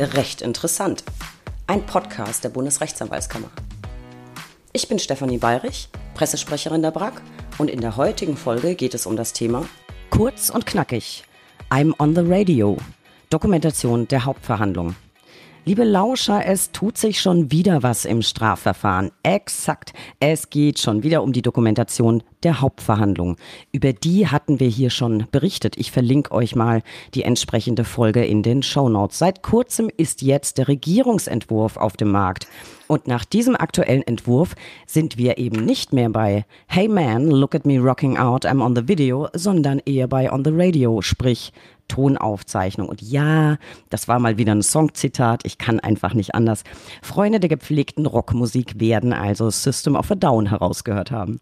Recht interessant. Ein Podcast der Bundesrechtsanwaltskammer. Ich bin Stefanie Bayrich, Pressesprecherin der BRAG und in der heutigen Folge geht es um das Thema Kurz und knackig. I'm on the radio. Dokumentation der Hauptverhandlung. Liebe Lauscher, es tut sich schon wieder was im Strafverfahren. Exakt. Es geht schon wieder um die Dokumentation der Hauptverhandlung. Über die hatten wir hier schon berichtet. Ich verlinke euch mal die entsprechende Folge in den Show Notes. Seit kurzem ist jetzt der Regierungsentwurf auf dem Markt. Und nach diesem aktuellen Entwurf sind wir eben nicht mehr bei Hey man, look at me rocking out, I'm on the video, sondern eher bei on the radio, sprich Tonaufzeichnung. Und ja, das war mal wieder ein Songzitat. Ich kann einfach nicht anders. Freunde der gepflegten Rockmusik werden also System of a Down herausgehört haben.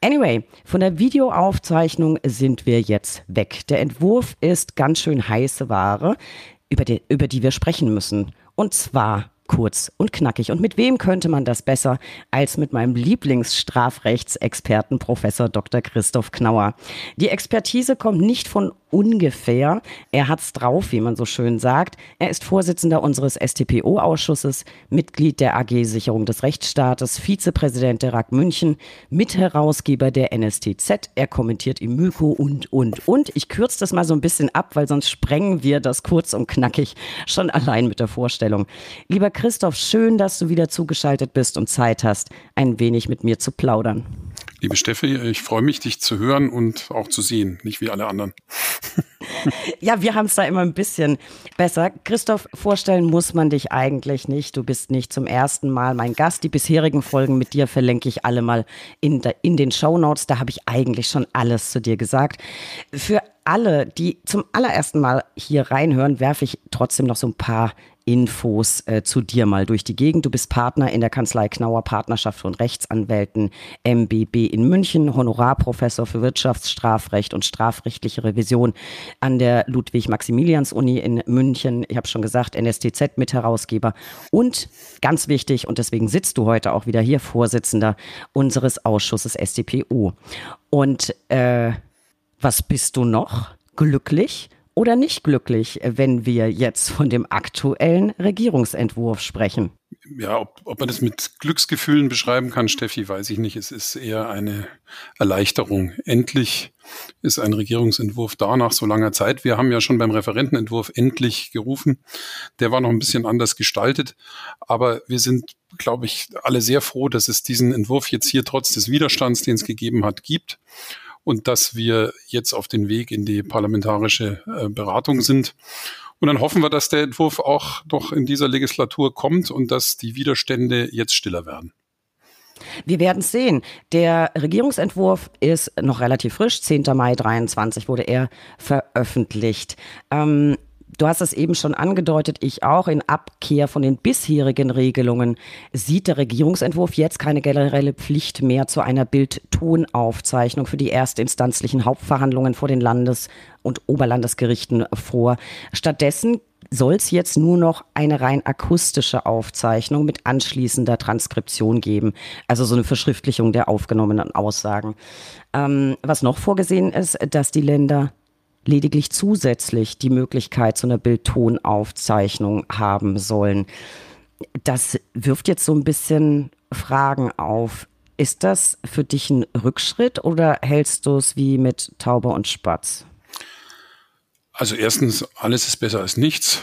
Anyway, von der Videoaufzeichnung sind wir jetzt weg. Der Entwurf ist ganz schön heiße Ware, über die, über die wir sprechen müssen. Und zwar kurz und knackig. Und mit wem könnte man das besser als mit meinem Lieblingsstrafrechtsexperten Professor Dr. Christoph Knauer? Die Expertise kommt nicht von ungefähr. Er hat's drauf, wie man so schön sagt. Er ist Vorsitzender unseres STPO-Ausschusses, Mitglied der AG Sicherung des Rechtsstaates, Vizepräsident der RAG München, Mitherausgeber der NSTZ. Er kommentiert im Myko und, und, und. Ich kürze das mal so ein bisschen ab, weil sonst sprengen wir das kurz und knackig schon allein mit der Vorstellung. Lieber Christoph, schön, dass du wieder zugeschaltet bist und Zeit hast, ein wenig mit mir zu plaudern. Liebe Steffi, ich freue mich, dich zu hören und auch zu sehen, nicht wie alle anderen. ja, wir haben es da immer ein bisschen besser. Christoph, vorstellen muss man dich eigentlich nicht. Du bist nicht zum ersten Mal mein Gast. Die bisherigen Folgen mit dir verlinke ich alle mal in, der, in den Show Notes. Da habe ich eigentlich schon alles zu dir gesagt. Für alle, die zum allerersten Mal hier reinhören, werfe ich trotzdem noch so ein paar Infos äh, zu dir mal durch die Gegend. Du bist Partner in der Kanzlei Knauer Partnerschaft von Rechtsanwälten MBB in München, Honorarprofessor für Wirtschaftsstrafrecht und strafrechtliche Revision an der Ludwig-Maximilians-Uni in München. Ich habe schon gesagt, NSTZ-Mitherausgeber und ganz wichtig, und deswegen sitzt du heute auch wieder hier, Vorsitzender unseres Ausschusses StPO. Und äh, was bist du noch? Glücklich? Oder nicht glücklich, wenn wir jetzt von dem aktuellen Regierungsentwurf sprechen? Ja, ob, ob man das mit Glücksgefühlen beschreiben kann, Steffi, weiß ich nicht. Es ist eher eine Erleichterung. Endlich ist ein Regierungsentwurf da nach so langer Zeit. Wir haben ja schon beim Referentenentwurf endlich gerufen. Der war noch ein bisschen anders gestaltet, aber wir sind, glaube ich, alle sehr froh, dass es diesen Entwurf jetzt hier trotz des Widerstands, den es gegeben hat, gibt und dass wir jetzt auf den Weg in die parlamentarische äh, Beratung sind. Und dann hoffen wir, dass der Entwurf auch noch in dieser Legislatur kommt und dass die Widerstände jetzt stiller werden. Wir werden es sehen. Der Regierungsentwurf ist noch relativ frisch. 10. Mai 23 wurde er veröffentlicht. Ähm, Du hast es eben schon angedeutet, ich auch. In Abkehr von den bisherigen Regelungen sieht der Regierungsentwurf jetzt keine generelle Pflicht mehr zu einer Bildtonaufzeichnung für die erstinstanzlichen Hauptverhandlungen vor den Landes- und Oberlandesgerichten vor. Stattdessen soll es jetzt nur noch eine rein akustische Aufzeichnung mit anschließender Transkription geben. Also so eine Verschriftlichung der aufgenommenen Aussagen. Ähm, was noch vorgesehen ist, dass die Länder lediglich zusätzlich die Möglichkeit zu einer Bildtonaufzeichnung haben sollen. Das wirft jetzt so ein bisschen Fragen auf. Ist das für dich ein Rückschritt oder hältst du es wie mit Taube und Spatz? Also erstens, alles ist besser als nichts.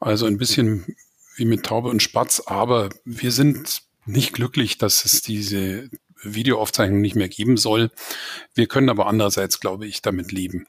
Also ein bisschen wie mit Taube und Spatz, aber wir sind nicht glücklich, dass es diese Videoaufzeichnung nicht mehr geben soll. Wir können aber andererseits, glaube ich, damit leben.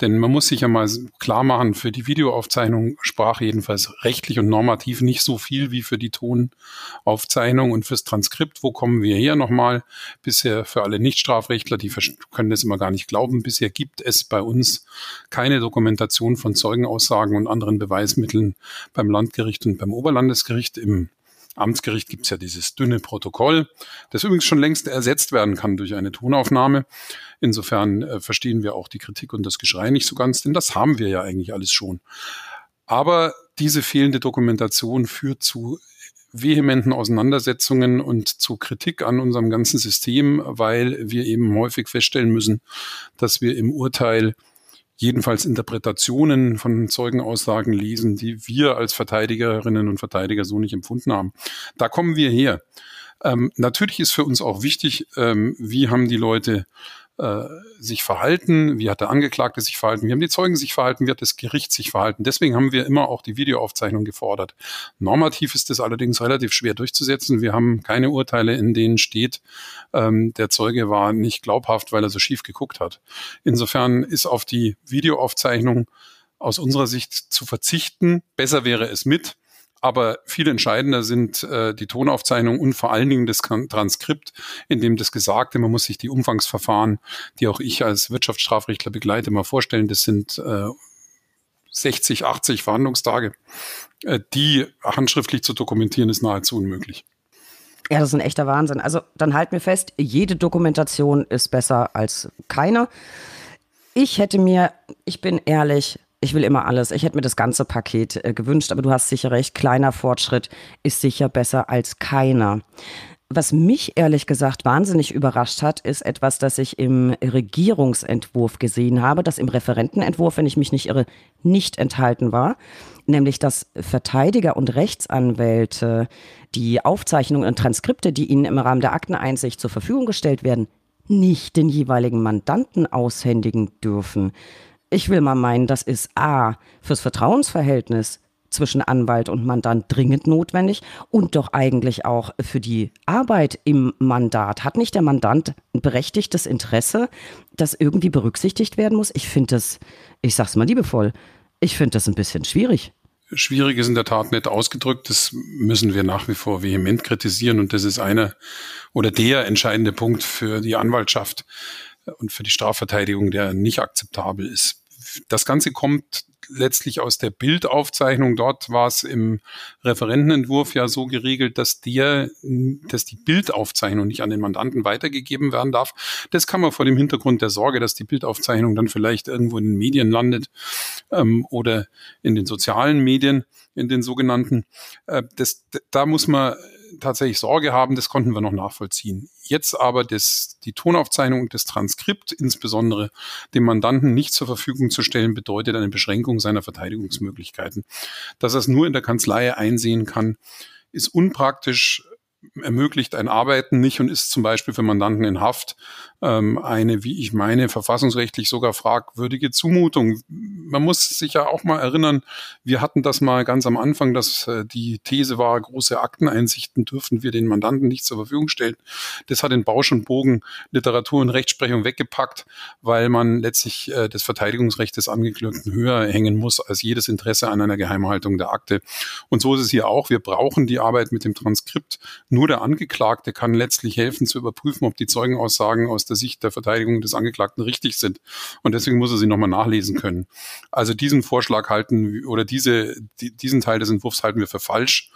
Denn man muss sich ja mal klar machen, für die Videoaufzeichnung sprach jedenfalls rechtlich und normativ nicht so viel wie für die Tonaufzeichnung und fürs Transkript. Wo kommen wir her nochmal? Bisher für alle Nichtstrafrechtler, die können das immer gar nicht glauben. Bisher gibt es bei uns keine Dokumentation von Zeugenaussagen und anderen Beweismitteln beim Landgericht und beim Oberlandesgericht im Amtsgericht gibt es ja dieses dünne Protokoll, das übrigens schon längst ersetzt werden kann durch eine Tonaufnahme. Insofern äh, verstehen wir auch die Kritik und das Geschrei nicht so ganz, denn das haben wir ja eigentlich alles schon. Aber diese fehlende Dokumentation führt zu vehementen Auseinandersetzungen und zu Kritik an unserem ganzen System, weil wir eben häufig feststellen müssen, dass wir im Urteil jedenfalls Interpretationen von Zeugenaussagen lesen, die wir als Verteidigerinnen und Verteidiger so nicht empfunden haben. Da kommen wir her. Ähm, natürlich ist für uns auch wichtig, ähm, wie haben die Leute äh, sich verhalten, wie hat der Angeklagte sich verhalten, wie haben die Zeugen sich verhalten, wie hat das Gericht sich verhalten. Deswegen haben wir immer auch die Videoaufzeichnung gefordert. Normativ ist das allerdings relativ schwer durchzusetzen. Wir haben keine Urteile, in denen steht, ähm, der Zeuge war nicht glaubhaft, weil er so schief geguckt hat. Insofern ist auf die Videoaufzeichnung aus unserer Sicht zu verzichten. Besser wäre es mit. Aber viel entscheidender sind äh, die Tonaufzeichnung und vor allen Dingen das Transkript, in dem das Gesagte, man muss sich die Umfangsverfahren, die auch ich als Wirtschaftsstrafrechtler begleite, mal vorstellen. Das sind äh, 60, 80 Verhandlungstage. Äh, die handschriftlich zu dokumentieren, ist nahezu unmöglich. Ja, das ist ein echter Wahnsinn. Also dann halt mir fest, jede Dokumentation ist besser als keine. Ich hätte mir, ich bin ehrlich, ich will immer alles. Ich hätte mir das ganze Paket äh, gewünscht, aber du hast sicher recht, kleiner Fortschritt ist sicher besser als keiner. Was mich ehrlich gesagt wahnsinnig überrascht hat, ist etwas, das ich im Regierungsentwurf gesehen habe, das im Referentenentwurf, wenn ich mich nicht irre, nicht enthalten war, nämlich dass Verteidiger und Rechtsanwälte die Aufzeichnungen und Transkripte, die ihnen im Rahmen der Akteneinsicht zur Verfügung gestellt werden, nicht den jeweiligen Mandanten aushändigen dürfen. Ich will mal meinen, das ist A fürs Vertrauensverhältnis zwischen Anwalt und Mandant dringend notwendig und doch eigentlich auch für die Arbeit im Mandat. Hat nicht der Mandant ein berechtigtes Interesse, das irgendwie berücksichtigt werden muss? Ich finde das, ich sag's mal liebevoll, ich finde das ein bisschen schwierig. Schwierig ist in der Tat nicht ausgedrückt. Das müssen wir nach wie vor vehement kritisieren. Und das ist einer oder der entscheidende Punkt für die Anwaltschaft und für die Strafverteidigung, der nicht akzeptabel ist das Ganze kommt letztlich aus der Bildaufzeichnung. Dort war es im Referentenentwurf ja so geregelt, dass der, dass die Bildaufzeichnung nicht an den Mandanten weitergegeben werden darf. Das kann man vor dem Hintergrund der Sorge, dass die Bildaufzeichnung dann vielleicht irgendwo in den Medien landet ähm, oder in den sozialen Medien, in den sogenannten. Äh, das, da muss man tatsächlich Sorge haben, das konnten wir noch nachvollziehen. Jetzt aber das, die Tonaufzeichnung und das Transkript insbesondere dem Mandanten nicht zur Verfügung zu stellen, bedeutet eine Beschränkung seiner Verteidigungsmöglichkeiten. Dass er es nur in der Kanzlei einsehen kann, ist unpraktisch ermöglicht ein Arbeiten nicht und ist zum Beispiel für Mandanten in Haft ähm, eine, wie ich meine, verfassungsrechtlich sogar fragwürdige Zumutung. Man muss sich ja auch mal erinnern, wir hatten das mal ganz am Anfang, dass äh, die These war, große Akteneinsichten dürfen wir den Mandanten nicht zur Verfügung stellen. Das hat in Bausch und Bogen Literatur und Rechtsprechung weggepackt, weil man letztlich äh, das Verteidigungsrecht des Angeklagten höher hängen muss als jedes Interesse an einer Geheimhaltung der Akte. Und so ist es hier auch. Wir brauchen die Arbeit mit dem Transkript. Nur der Angeklagte kann letztlich helfen zu überprüfen, ob die Zeugenaussagen aus der der Sicht der Verteidigung des Angeklagten richtig sind. Und deswegen muss er sie nochmal nachlesen können. Also diesen Vorschlag halten oder diese, die, diesen Teil des Entwurfs halten wir für falsch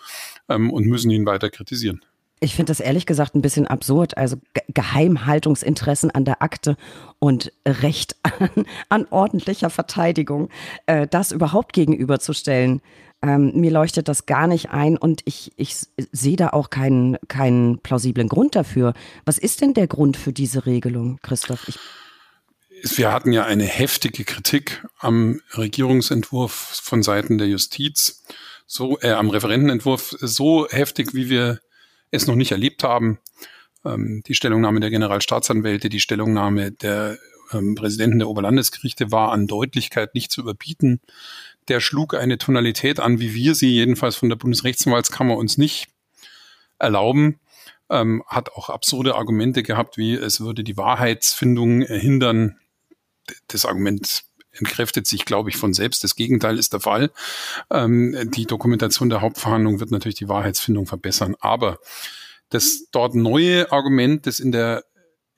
ähm, und müssen ihn weiter kritisieren. Ich finde das ehrlich gesagt ein bisschen absurd. Also Geheimhaltungsinteressen an der Akte und Recht an, an ordentlicher Verteidigung, äh, das überhaupt gegenüberzustellen. Ähm, mir leuchtet das gar nicht ein und ich, ich sehe da auch keinen, keinen plausiblen Grund dafür. Was ist denn der Grund für diese Regelung, Christoph? Ich wir hatten ja eine heftige Kritik am Regierungsentwurf von Seiten der Justiz, so äh, am Referentenentwurf so heftig, wie wir es noch nicht erlebt haben. Ähm, die Stellungnahme der Generalstaatsanwälte, die Stellungnahme der ähm, Präsidenten der Oberlandesgerichte war an Deutlichkeit nicht zu überbieten der schlug eine Tonalität an, wie wir sie jedenfalls von der Bundesrechtsanwaltskammer uns nicht erlauben. Ähm, hat auch absurde Argumente gehabt, wie es würde die Wahrheitsfindung hindern. Das Argument entkräftet sich, glaube ich, von selbst. Das Gegenteil ist der Fall. Ähm, die Dokumentation der Hauptverhandlung wird natürlich die Wahrheitsfindung verbessern. Aber das dort neue Argument, das in der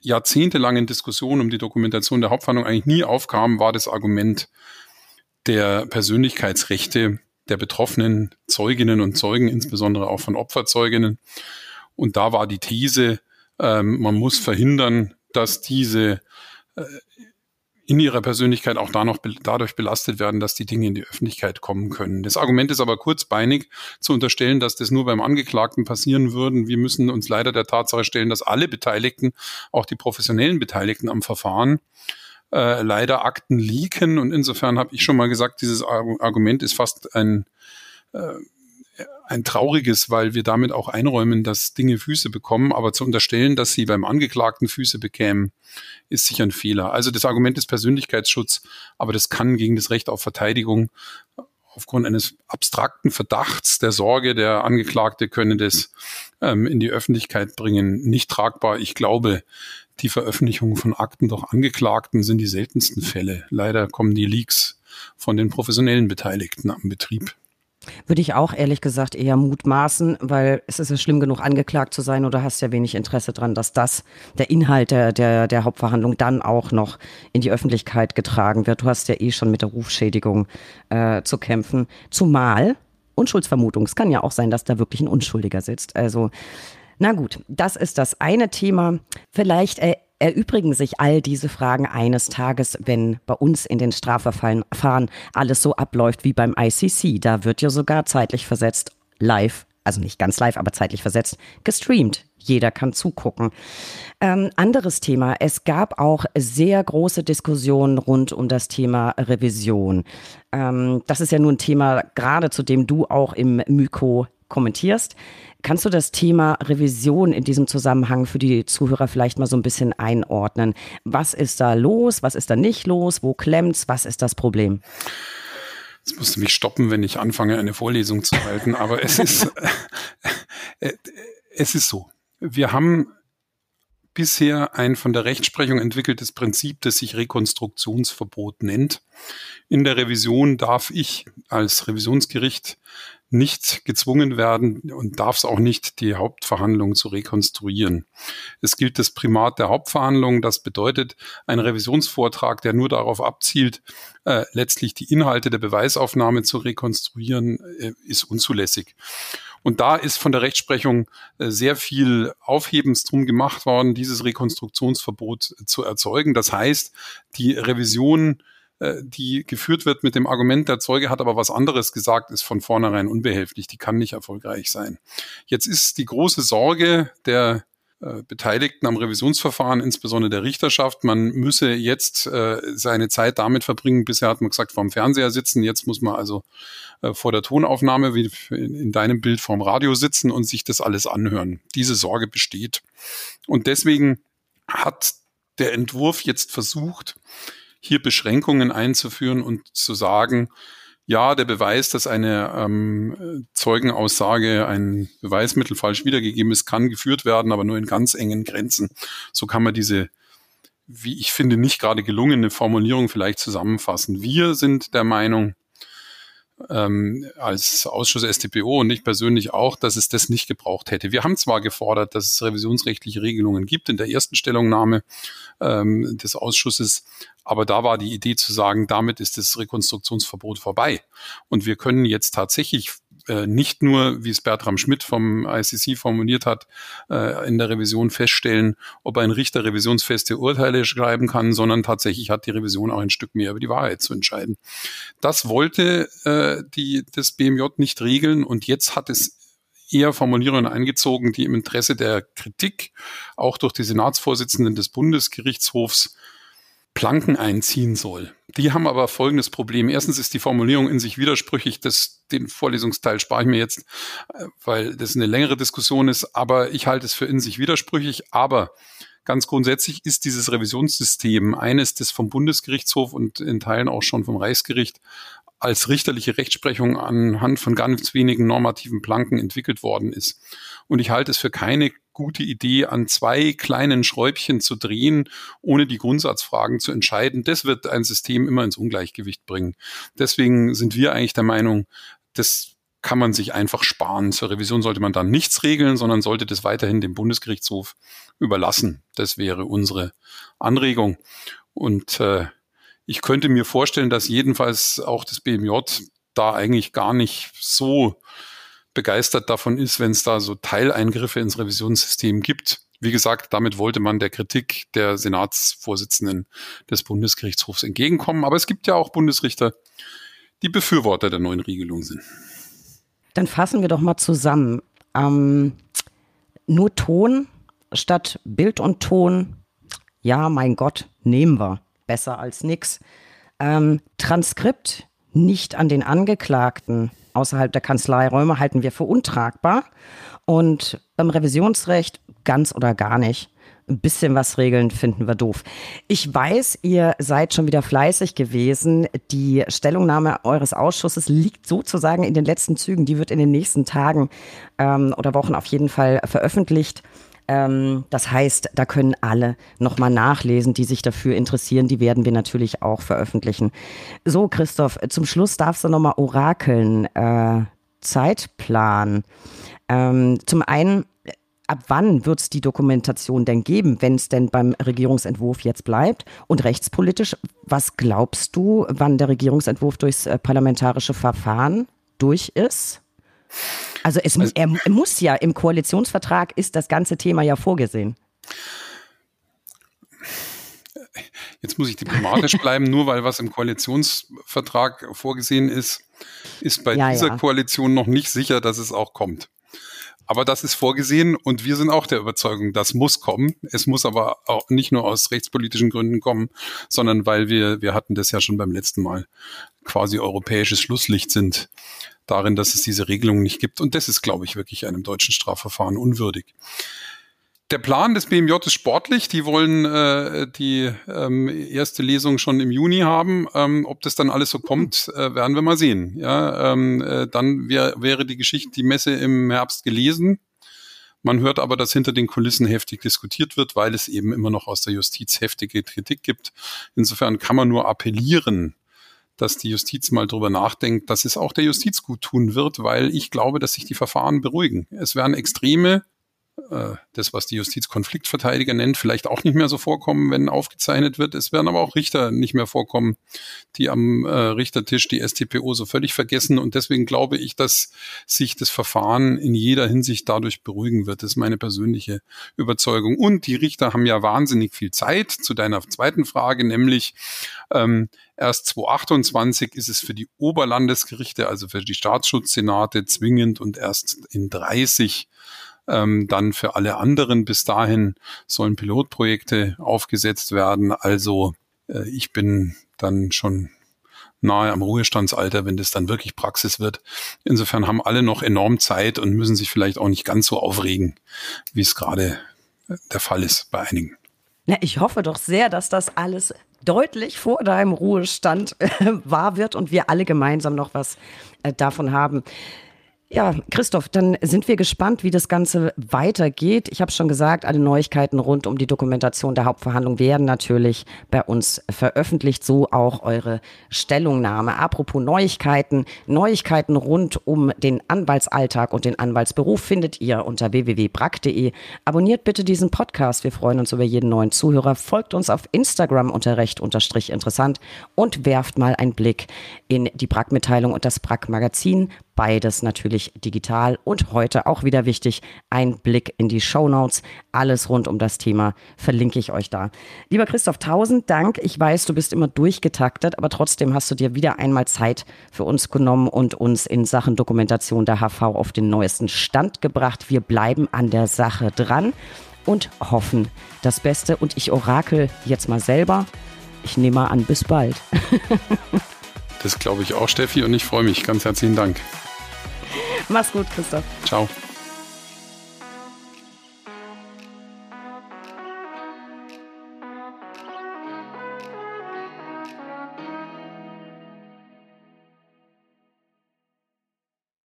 jahrzehntelangen Diskussion um die Dokumentation der Hauptverhandlung eigentlich nie aufkam, war das Argument, der Persönlichkeitsrechte der betroffenen Zeuginnen und Zeugen, insbesondere auch von Opferzeuginnen. Und da war die These, ähm, man muss verhindern, dass diese äh, in ihrer Persönlichkeit auch da noch be dadurch belastet werden, dass die Dinge in die Öffentlichkeit kommen können. Das Argument ist aber kurzbeinig zu unterstellen, dass das nur beim Angeklagten passieren würden. Wir müssen uns leider der Tatsache stellen, dass alle Beteiligten, auch die professionellen Beteiligten am Verfahren, äh, leider Akten leaken. Und insofern habe ich schon mal gesagt, dieses Argument ist fast ein, äh, ein trauriges, weil wir damit auch einräumen, dass Dinge Füße bekommen. Aber zu unterstellen, dass sie beim Angeklagten Füße bekämen, ist sicher ein Fehler. Also das Argument ist Persönlichkeitsschutz, aber das kann gegen das Recht auf Verteidigung aufgrund eines abstrakten Verdachts der Sorge, der Angeklagte könne das ähm, in die Öffentlichkeit bringen, nicht tragbar. Ich glaube, die Veröffentlichung von Akten durch Angeklagten sind die seltensten Fälle. Leider kommen die Leaks von den professionellen Beteiligten am Betrieb. Würde ich auch ehrlich gesagt eher mutmaßen, weil es ist ja schlimm genug angeklagt zu sein oder hast ja wenig Interesse dran, dass das, der Inhalt der, der, der Hauptverhandlung dann auch noch in die Öffentlichkeit getragen wird. Du hast ja eh schon mit der Rufschädigung äh, zu kämpfen. Zumal Unschuldsvermutung, es kann ja auch sein, dass da wirklich ein Unschuldiger sitzt. Also, na gut, das ist das eine Thema. Vielleicht äh, erübrigen sich all diese Fragen eines Tages, wenn bei uns in den Strafverfahren alles so abläuft wie beim ICC. Da wird ja sogar zeitlich versetzt live, also nicht ganz live, aber zeitlich versetzt, gestreamt. Jeder kann zugucken. Ähm, anderes Thema. Es gab auch sehr große Diskussionen rund um das Thema Revision. Ähm, das ist ja nun ein Thema, gerade zu dem du auch im Myko kommentierst. Kannst du das Thema Revision in diesem Zusammenhang für die Zuhörer vielleicht mal so ein bisschen einordnen? Was ist da los? Was ist da nicht los? Wo klemmt's? Was ist das Problem? Jetzt musst du mich stoppen, wenn ich anfange, eine Vorlesung zu halten, aber es ist, äh, es ist so. Wir haben bisher ein von der Rechtsprechung entwickeltes Prinzip, das sich Rekonstruktionsverbot nennt. In der Revision darf ich als Revisionsgericht nicht gezwungen werden und darf es auch nicht, die Hauptverhandlung zu rekonstruieren. Es gilt das Primat der Hauptverhandlung. Das bedeutet, ein Revisionsvortrag, der nur darauf abzielt, äh, letztlich die Inhalte der Beweisaufnahme zu rekonstruieren, äh, ist unzulässig. Und da ist von der Rechtsprechung äh, sehr viel Aufhebens drum gemacht worden, dieses Rekonstruktionsverbot zu erzeugen. Das heißt, die Revision äh, die geführt wird mit dem Argument, der Zeuge hat aber was anderes gesagt, ist von vornherein unbehilflich. Die kann nicht erfolgreich sein. Jetzt ist die große Sorge der äh, Beteiligten am Revisionsverfahren, insbesondere der Richterschaft. Man müsse jetzt äh, seine Zeit damit verbringen. Bisher hat man gesagt, vorm Fernseher sitzen. Jetzt muss man also äh, vor der Tonaufnahme, wie in, in deinem Bild vorm Radio sitzen und sich das alles anhören. Diese Sorge besteht. Und deswegen hat der Entwurf jetzt versucht, hier Beschränkungen einzuführen und zu sagen, ja, der Beweis, dass eine ähm, Zeugenaussage, ein Beweismittel falsch wiedergegeben ist, kann geführt werden, aber nur in ganz engen Grenzen. So kann man diese, wie ich finde, nicht gerade gelungene Formulierung vielleicht zusammenfassen. Wir sind der Meinung, ähm, als Ausschuss StPO und ich persönlich auch, dass es das nicht gebraucht hätte. Wir haben zwar gefordert, dass es revisionsrechtliche Regelungen gibt in der ersten Stellungnahme ähm, des Ausschusses, aber da war die Idee zu sagen, damit ist das Rekonstruktionsverbot vorbei. Und wir können jetzt tatsächlich äh, nicht nur, wie es Bertram Schmidt vom ICC formuliert hat, äh, in der Revision feststellen, ob ein Richter revisionsfeste Urteile schreiben kann, sondern tatsächlich hat die Revision auch ein Stück mehr über die Wahrheit zu entscheiden. Das wollte äh, die, das BMJ nicht regeln und jetzt hat es eher Formulierungen eingezogen, die im Interesse der Kritik auch durch die Senatsvorsitzenden des Bundesgerichtshofs Planken einziehen soll. Die haben aber folgendes Problem. Erstens ist die Formulierung in sich widersprüchlich. Das, den Vorlesungsteil spare ich mir jetzt, äh, weil das eine längere Diskussion ist. Aber ich halte es für in sich widersprüchlich. Aber ganz grundsätzlich ist dieses Revisionssystem eines, das vom Bundesgerichtshof und in Teilen auch schon vom Reichsgericht als richterliche Rechtsprechung anhand von ganz wenigen normativen Planken entwickelt worden ist. Und ich halte es für keine gute Idee, an zwei kleinen Schräubchen zu drehen, ohne die Grundsatzfragen zu entscheiden. Das wird ein System immer ins Ungleichgewicht bringen. Deswegen sind wir eigentlich der Meinung, das kann man sich einfach sparen. Zur Revision sollte man dann nichts regeln, sondern sollte das weiterhin dem Bundesgerichtshof überlassen. Das wäre unsere Anregung. Und äh, ich könnte mir vorstellen, dass jedenfalls auch das BMJ da eigentlich gar nicht so begeistert davon ist, wenn es da so Teileingriffe ins Revisionssystem gibt. Wie gesagt, damit wollte man der Kritik der Senatsvorsitzenden des Bundesgerichtshofs entgegenkommen. Aber es gibt ja auch Bundesrichter, die Befürworter der neuen Regelung sind. Dann fassen wir doch mal zusammen. Ähm, nur Ton statt Bild und Ton. Ja, mein Gott, nehmen wir besser als nix. Ähm, Transkript nicht an den Angeklagten außerhalb der Kanzleiräume halten wir für untragbar. Und beim Revisionsrecht ganz oder gar nicht. Ein bisschen was regeln finden wir doof. Ich weiß, ihr seid schon wieder fleißig gewesen. Die Stellungnahme eures Ausschusses liegt sozusagen in den letzten Zügen. Die wird in den nächsten Tagen ähm, oder Wochen auf jeden Fall veröffentlicht. Ähm, das heißt, da können alle nochmal nachlesen, die sich dafür interessieren. Die werden wir natürlich auch veröffentlichen. So, Christoph, zum Schluss darfst du nochmal orakeln. Äh, Zeitplan. Ähm, zum einen, ab wann wird es die Dokumentation denn geben, wenn es denn beim Regierungsentwurf jetzt bleibt? Und rechtspolitisch, was glaubst du, wann der Regierungsentwurf durchs äh, parlamentarische Verfahren durch ist? Also, es, also er, er muss ja, im Koalitionsvertrag ist das ganze Thema ja vorgesehen. Jetzt muss ich diplomatisch bleiben, nur weil was im Koalitionsvertrag vorgesehen ist, ist bei ja, dieser ja. Koalition noch nicht sicher, dass es auch kommt. Aber das ist vorgesehen und wir sind auch der Überzeugung, das muss kommen. Es muss aber auch nicht nur aus rechtspolitischen Gründen kommen, sondern weil wir, wir hatten das ja schon beim letzten Mal, quasi europäisches Schlusslicht sind darin, dass es diese Regelung nicht gibt. Und das ist, glaube ich, wirklich einem deutschen Strafverfahren unwürdig. Der Plan des BMJ ist sportlich. Die wollen äh, die ähm, erste Lesung schon im Juni haben. Ähm, ob das dann alles so kommt, äh, werden wir mal sehen. Ja, ähm, äh, dann wär, wäre die Geschichte, die Messe im Herbst gelesen. Man hört aber, dass hinter den Kulissen heftig diskutiert wird, weil es eben immer noch aus der Justiz heftige Kritik gibt. Insofern kann man nur appellieren, dass die Justiz mal drüber nachdenkt, dass es auch der Justiz gut tun wird, weil ich glaube, dass sich die Verfahren beruhigen. Es werden extreme das, was die Justiz Konfliktverteidiger nennt, vielleicht auch nicht mehr so vorkommen, wenn aufgezeichnet wird. Es werden aber auch Richter nicht mehr vorkommen, die am äh, Richtertisch die STPO so völlig vergessen. Und deswegen glaube ich, dass sich das Verfahren in jeder Hinsicht dadurch beruhigen wird. Das ist meine persönliche Überzeugung. Und die Richter haben ja wahnsinnig viel Zeit zu deiner zweiten Frage, nämlich ähm, erst 2028 ist es für die Oberlandesgerichte, also für die Staatsschutzsenate zwingend und erst in 30 ähm, dann für alle anderen bis dahin sollen Pilotprojekte aufgesetzt werden. Also äh, ich bin dann schon nahe am Ruhestandsalter, wenn das dann wirklich Praxis wird. Insofern haben alle noch enorm Zeit und müssen sich vielleicht auch nicht ganz so aufregen, wie es gerade äh, der Fall ist bei einigen. Na, ich hoffe doch sehr, dass das alles deutlich vor deinem Ruhestand äh, wahr wird und wir alle gemeinsam noch was äh, davon haben. Ja, Christoph, dann sind wir gespannt, wie das Ganze weitergeht. Ich habe schon gesagt, alle Neuigkeiten rund um die Dokumentation der Hauptverhandlung werden natürlich bei uns veröffentlicht, so auch eure Stellungnahme. Apropos Neuigkeiten, Neuigkeiten rund um den Anwaltsalltag und den Anwaltsberuf findet ihr unter www.brack.de. Abonniert bitte diesen Podcast, wir freuen uns über jeden neuen Zuhörer. Folgt uns auf Instagram unter recht unterstrich interessant und werft mal einen Blick in die Brack-Mitteilung und das Brack-Magazin Beides natürlich digital und heute auch wieder wichtig, ein Blick in die Show Notes. Alles rund um das Thema verlinke ich euch da. Lieber Christoph, tausend Dank. Ich weiß, du bist immer durchgetaktet, aber trotzdem hast du dir wieder einmal Zeit für uns genommen und uns in Sachen Dokumentation der HV auf den neuesten Stand gebracht. Wir bleiben an der Sache dran und hoffen das Beste. Und ich orakel jetzt mal selber. Ich nehme mal an, bis bald. Das glaube ich auch, Steffi, und ich freue mich. Ganz herzlichen Dank. Mach's gut, Christoph. Ciao.